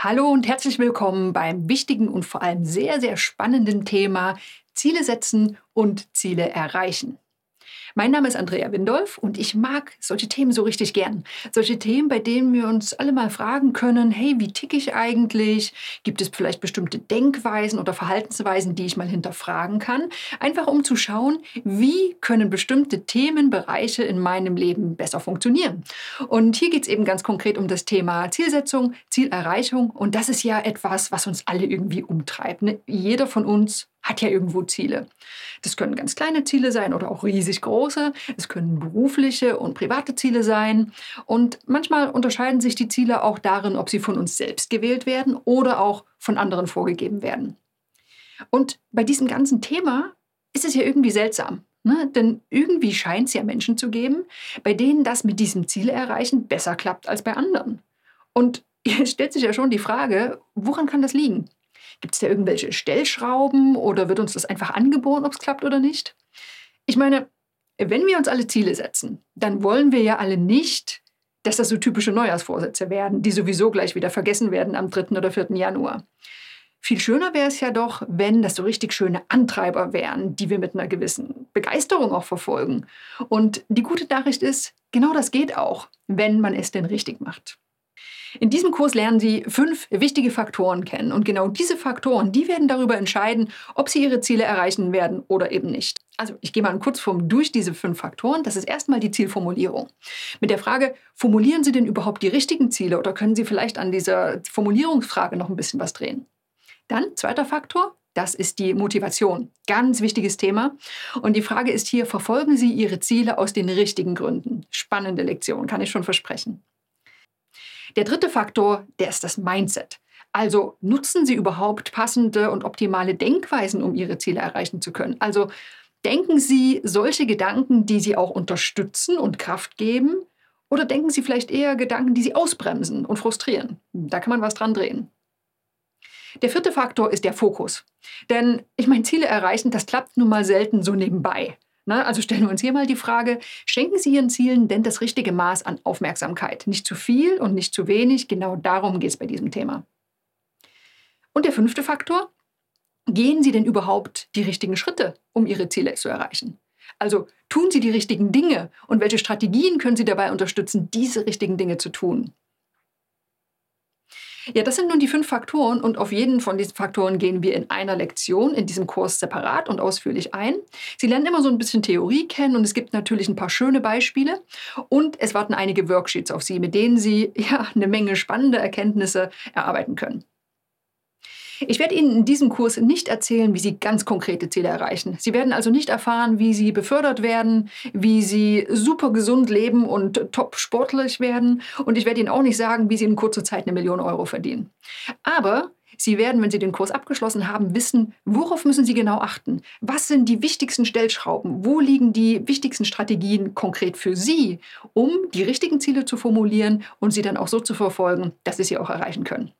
Hallo und herzlich willkommen beim wichtigen und vor allem sehr, sehr spannenden Thema Ziele setzen und Ziele erreichen. Mein Name ist Andrea Windolf und ich mag solche Themen so richtig gern. Solche Themen, bei denen wir uns alle mal fragen können, hey, wie ticke ich eigentlich? Gibt es vielleicht bestimmte Denkweisen oder Verhaltensweisen, die ich mal hinterfragen kann? Einfach um zu schauen, wie können bestimmte Themenbereiche in meinem Leben besser funktionieren. Und hier geht es eben ganz konkret um das Thema Zielsetzung, Zielerreichung. Und das ist ja etwas, was uns alle irgendwie umtreibt. Ne? Jeder von uns hat ja irgendwo Ziele. Das können ganz kleine Ziele sein oder auch riesig große. Es können berufliche und private Ziele sein. Und manchmal unterscheiden sich die Ziele auch darin, ob sie von uns selbst gewählt werden oder auch von anderen vorgegeben werden. Und bei diesem ganzen Thema ist es ja irgendwie seltsam. Ne? Denn irgendwie scheint es ja Menschen zu geben, bei denen das mit diesem Ziele erreichen besser klappt als bei anderen. Und hier stellt sich ja schon die Frage, woran kann das liegen? Gibt es da irgendwelche Stellschrauben oder wird uns das einfach angeboren, ob es klappt oder nicht? Ich meine, wenn wir uns alle Ziele setzen, dann wollen wir ja alle nicht, dass das so typische Neujahrsvorsätze werden, die sowieso gleich wieder vergessen werden am 3. oder 4. Januar. Viel schöner wäre es ja doch, wenn das so richtig schöne Antreiber wären, die wir mit einer gewissen Begeisterung auch verfolgen. Und die gute Nachricht ist, genau das geht auch, wenn man es denn richtig macht. In diesem Kurs lernen Sie fünf wichtige Faktoren kennen. Und genau diese Faktoren, die werden darüber entscheiden, ob Sie Ihre Ziele erreichen werden oder eben nicht. Also ich gehe mal in Kurzform durch diese fünf Faktoren. Das ist erstmal die Zielformulierung. Mit der Frage, formulieren Sie denn überhaupt die richtigen Ziele oder können Sie vielleicht an dieser Formulierungsfrage noch ein bisschen was drehen? Dann, zweiter Faktor, das ist die Motivation. Ganz wichtiges Thema. Und die Frage ist hier, verfolgen Sie Ihre Ziele aus den richtigen Gründen? Spannende Lektion, kann ich schon versprechen. Der dritte Faktor, der ist das Mindset. Also nutzen Sie überhaupt passende und optimale Denkweisen, um Ihre Ziele erreichen zu können. Also denken Sie solche Gedanken, die Sie auch unterstützen und Kraft geben, oder denken Sie vielleicht eher Gedanken, die Sie ausbremsen und frustrieren. Da kann man was dran drehen. Der vierte Faktor ist der Fokus. Denn ich meine, Ziele erreichen, das klappt nun mal selten so nebenbei. Na, also stellen wir uns hier mal die Frage, schenken Sie Ihren Zielen denn das richtige Maß an Aufmerksamkeit? Nicht zu viel und nicht zu wenig, genau darum geht es bei diesem Thema. Und der fünfte Faktor, gehen Sie denn überhaupt die richtigen Schritte, um Ihre Ziele zu erreichen? Also tun Sie die richtigen Dinge und welche Strategien können Sie dabei unterstützen, diese richtigen Dinge zu tun? Ja, das sind nun die fünf Faktoren und auf jeden von diesen Faktoren gehen wir in einer Lektion in diesem Kurs separat und ausführlich ein. Sie lernen immer so ein bisschen Theorie kennen und es gibt natürlich ein paar schöne Beispiele und es warten einige Worksheets auf Sie, mit denen Sie ja eine Menge spannende Erkenntnisse erarbeiten können. Ich werde Ihnen in diesem Kurs nicht erzählen, wie Sie ganz konkrete Ziele erreichen. Sie werden also nicht erfahren, wie Sie befördert werden, wie Sie super gesund leben und top sportlich werden. Und ich werde Ihnen auch nicht sagen, wie Sie in kurzer Zeit eine Million Euro verdienen. Aber Sie werden, wenn Sie den Kurs abgeschlossen haben, wissen, worauf müssen Sie genau achten? Was sind die wichtigsten Stellschrauben? Wo liegen die wichtigsten Strategien konkret für Sie, um die richtigen Ziele zu formulieren und sie dann auch so zu verfolgen, dass Sie sie auch erreichen können?